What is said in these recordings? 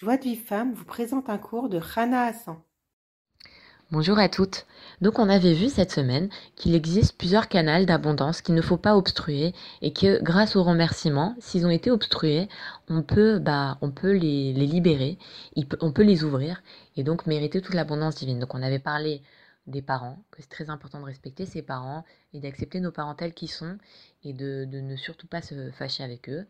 Joie de vie femme vous présente un cours de Rana Hassan. Bonjour à toutes. Donc on avait vu cette semaine qu'il existe plusieurs canaux d'abondance qu'il ne faut pas obstruer et que grâce aux remerciements, s'ils ont été obstrués, on peut, bah, on peut les, libérer, on peut les ouvrir et donc mériter toute l'abondance divine. Donc on avait parlé des parents, que c'est très important de respecter ses parents et d'accepter nos parents tels qu'ils sont et de ne surtout pas se fâcher avec eux.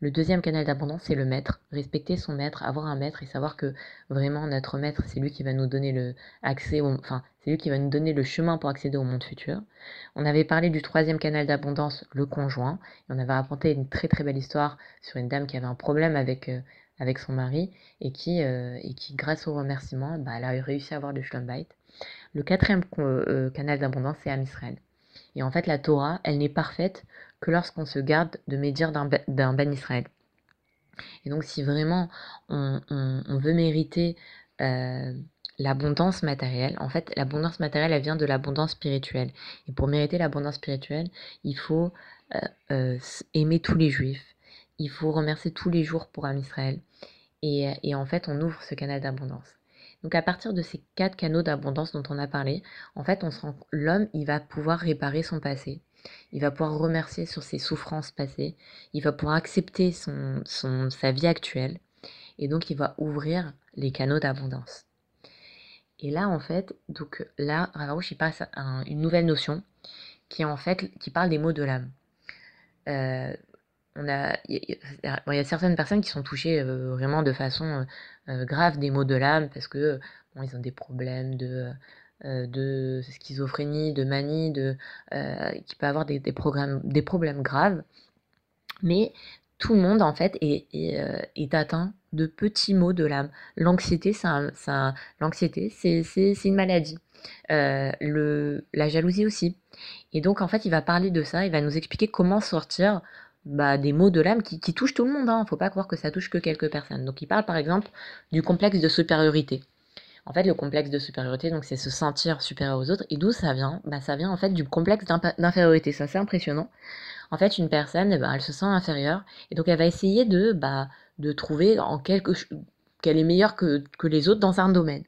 Le deuxième canal d'abondance, c'est le maître. Respecter son maître, avoir un maître et savoir que vraiment notre maître, c'est lui qui va nous donner le enfin, c'est lui qui va nous donner le chemin pour accéder au monde futur. On avait parlé du troisième canal d'abondance, le conjoint. Et on avait raconté une très très belle histoire sur une dame qui avait un problème avec, euh, avec son mari et qui, euh, et qui, grâce au remerciement, bah, elle a réussi à avoir le shalom Le quatrième euh, canal d'abondance, c'est Amisraël. Et en fait, la Torah, elle n'est parfaite que lorsqu'on se garde de médire d'un ben Israël. Et donc, si vraiment on, veut mériter euh, l'abondance matérielle, en fait, l'abondance matérielle, elle vient de l'abondance spirituelle. Et pour mériter l'abondance spirituelle, il faut euh, aimer tous les juifs. Il faut remercier tous les jours pour Am Israël. Et, et en fait, on ouvre ce canal d'abondance. Donc à partir de ces quatre canaux d'abondance dont on a parlé, en fait, on se l'homme, il va pouvoir réparer son passé. Il va pouvoir remercier sur ses souffrances passées. Il va pouvoir accepter sa vie actuelle. Et donc il va ouvrir les canaux d'abondance. Et là, en fait, donc là, Ravarouche, passe à une nouvelle notion qui en fait, qui parle des mots de l'âme. Euh, on a, il y, a certaines personnes qui sont touchées euh, vraiment de façon euh, grave des maux de l'âme parce que bon, ils ont des problèmes de de schizophrénie, de manie, de, qui peut avoir des, programmes, des problèmes graves. Mais tout le monde, en fait, est, est, est atteint de petits maux de l'âme. L'anxiété, c'est c'est une maladie. le, la jalousie aussi. Et donc, en fait, il va parler de ça, il va nous expliquer comment sortir bah, des mots de l'âme qui, touchent tout le monde. Hein. Faut pas croire que ça touche que quelques personnes. Donc il parle par exemple du complexe de supériorité. En fait, le complexe de supériorité, donc c'est se sentir supérieur aux autres. Et d'où ça vient? Bah, Ça vient en fait du complexe d'infériorité. Ça, c'est impressionnant. En fait, une personne, bah, elle se sent inférieure. Et donc, elle va essayer de, bah, de trouver en quelque qu'elle est meilleure que, que les autres dans un domaine.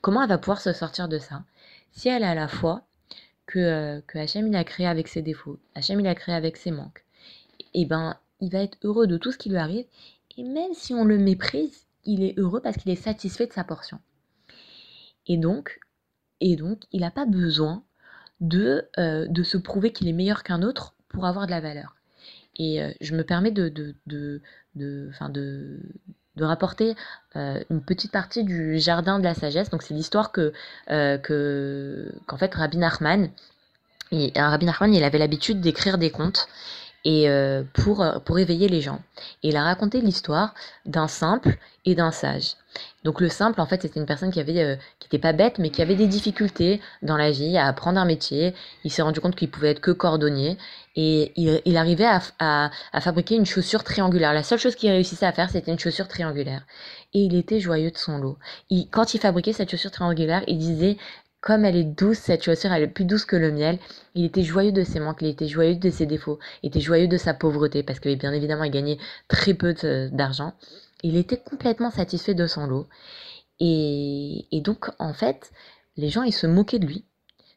Comment elle va pouvoir se sortir de ça? Si elle a la foi que, euh, que il a créé avec ses défauts, Hachem il a créé avec ses manques, eh ben, il va être heureux de tout ce qui lui arrive. Et même si on le méprise, il est heureux parce qu'il est satisfait de sa portion. Et donc, et donc il n'a pas besoin de, euh, de se prouver qu'il est meilleur qu'un autre pour avoir de la valeur. Et euh, je me permets de, de, de, de, de rapporter euh, une petite partie du jardin de la sagesse. Donc c'est l'histoire que, que qu'en fait Rabbi Nachman, et, Rabbi Nachman, il avait l'habitude d'écrire des contes et euh, pour, euh, pour éveiller les gens. Et il a raconté l'histoire d'un simple et d'un sage. Donc le simple, en fait, c'était une personne qui avait, euh, qui n'était pas bête, mais qui avait des difficultés dans la vie à apprendre un métier. Il s'est rendu compte qu'il pouvait être que cordonnier et il, arrivait à, à, fabriquer une chaussure triangulaire. La seule chose qu'il réussissait à faire, c'était une chaussure triangulaire. Et il était joyeux de son lot. Quand il fabriquait cette chaussure triangulaire, il disait comme elle est douce, cette chaussure, elle est plus douce que le miel. Il était joyeux de ses manques, il était joyeux de ses défauts, il était joyeux de sa pauvreté, parce que bien évidemment, il gagnait très peu d'argent. Il était complètement satisfait de son lot. Et, donc, en fait, les gens, ils se moquaient de lui.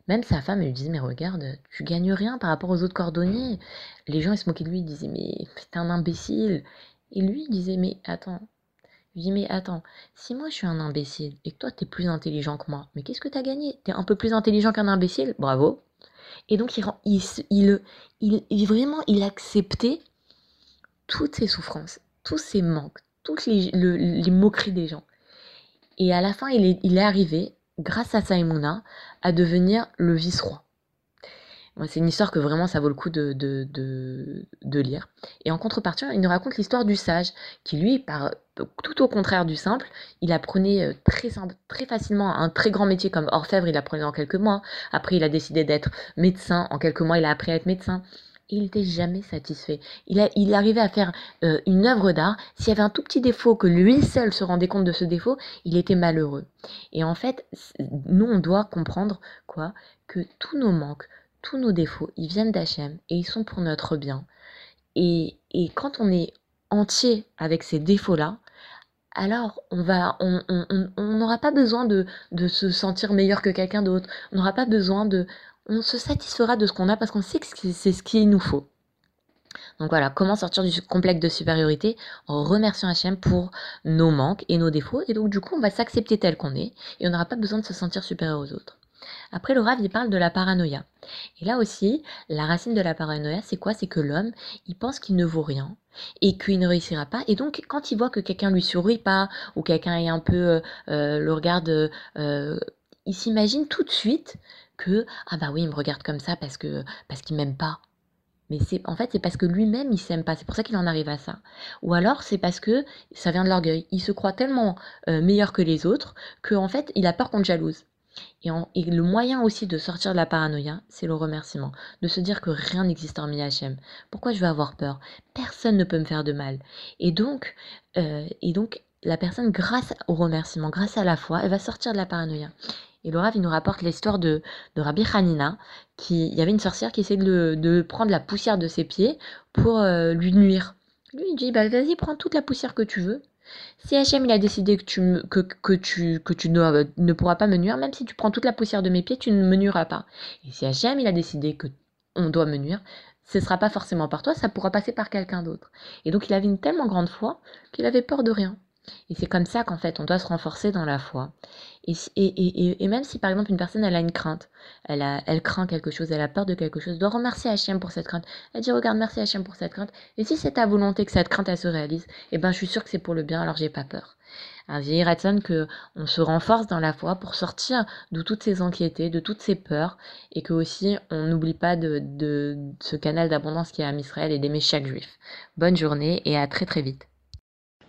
Même sa femme, elle lui disait, mais regarde, tu gagnes rien par rapport aux autres cordonniers. Les gens, ils se moquaient de lui, ils disaient, mais t'es un imbécile. Et lui, il disait, mais attends, je dis, mais attends, si moi je suis un imbécile et que toi t'es plus intelligent que moi, mais qu'est-ce que t'as gagné? T'es un peu plus intelligent qu'un imbécile? Bravo Et donc il, il, il, il, vraiment, il acceptait toutes ses souffrances, tous ses manques, toutes les, les moqueries des gens. Et à la fin, il est, il est arrivé, grâce à Saïmouna, à devenir le vice-roi. C'est une histoire que vraiment ça vaut le coup de, de, de, lire. Et en contrepartie, il nous raconte l'histoire du sage, qui lui, tout au contraire du simple, il apprenait euh, très, très facilement un très grand métier comme orfèvre, il apprenait en quelques mois. Après, il a décidé d'être médecin. En quelques mois, il a appris à être médecin. Et il n'était jamais satisfait. Il arrivait à faire euh, une œuvre d'art. S'il y avait un tout petit défaut, que lui seul se rendait compte de ce défaut, il était malheureux. Et en fait, nous, on doit comprendre quoi Que tous nos manques, tous nos défauts, ils viennent d'Hachem et ils sont pour notre bien. Et, quand on est entier avec ces défauts-là, alors on va, on n'aura pas besoin de, se sentir meilleur que quelqu'un d'autre. On n'aura pas besoin de, on se satisfera de ce qu'on a parce qu'on sait que c'est ce qu'il nous faut. Donc voilà, comment sortir du complexe de supériorité? En remerciant Hachem pour nos manques et nos défauts. Et donc du coup, on va s'accepter tel qu'on est et on n'aura pas besoin de se sentir supérieur aux autres. Après, le Rav, il parle de la paranoïa. Et là aussi, la racine de la paranoïa, c'est quoi? C'est que l'homme, il pense qu'il ne vaut rien et qu'il ne réussira pas. Et donc, quand il voit que quelqu'un lui sourit pas ou quelqu'un est un peu euh, euh, le regarde, euh, il s'imagine tout de suite que ah bah oui, il me regarde comme ça parce que parce qu'il m'aime pas. Mais c'est en fait c'est parce que lui-même il s'aime pas, c'est pour ça qu'il en arrive à ça. Ou alors c'est parce que ça vient de l'orgueil. Il se croit tellement meilleur que les autres que en fait il a peur qu'on le jalouse. Et, le moyen aussi de sortir de la paranoïa, c'est le remerciement. De se dire que rien n'existe en Hachem. Pourquoi je vais avoir peur? Personne ne peut me faire de mal. Et donc, euh, et donc, la personne, grâce au remerciement, grâce à la foi, elle va sortir de la paranoïa. Et le il nous rapporte l'histoire de, de Rabbi Hanina, qui, il y avait une sorcière qui essayait de, prendre la poussière de ses pieds pour euh, lui nuire. Lui, il dit, bah, vas-y, prends toute la poussière que tu veux, si Hachem il a décidé que tu, que, que tu, que tu ne, ne, pourras pas me nuire, même si tu prends toute la poussière de mes pieds, tu ne me nuiras pas. Et si Hachem il a décidé que on doit me nuire, ce ne sera pas forcément par toi, ça pourra passer par quelqu'un d'autre. Et donc il avait une tellement grande foi qu'il avait peur de rien. Et c'est comme ça qu'en fait, on doit se renforcer dans la foi. Et, et, et, même si par exemple une personne elle a une crainte, elle, a, elle craint quelque chose, elle a peur de quelque chose, doit remercier Hachem pour cette crainte. Elle dit regarde merci Hachem pour cette crainte. Et si c'est ta volonté que cette crainte elle se réalise, eh ben je suis sûre que c'est pour le bien, alors j'ai pas peur. Un vieil que on se renforce dans la foi pour sortir de toutes ces anxiétés, de toutes ces peurs, et que aussi on n'oublie pas de, de, ce canal d'abondance qui est à Israël et d'aimer chaque juif. Bonne journée et à très très vite.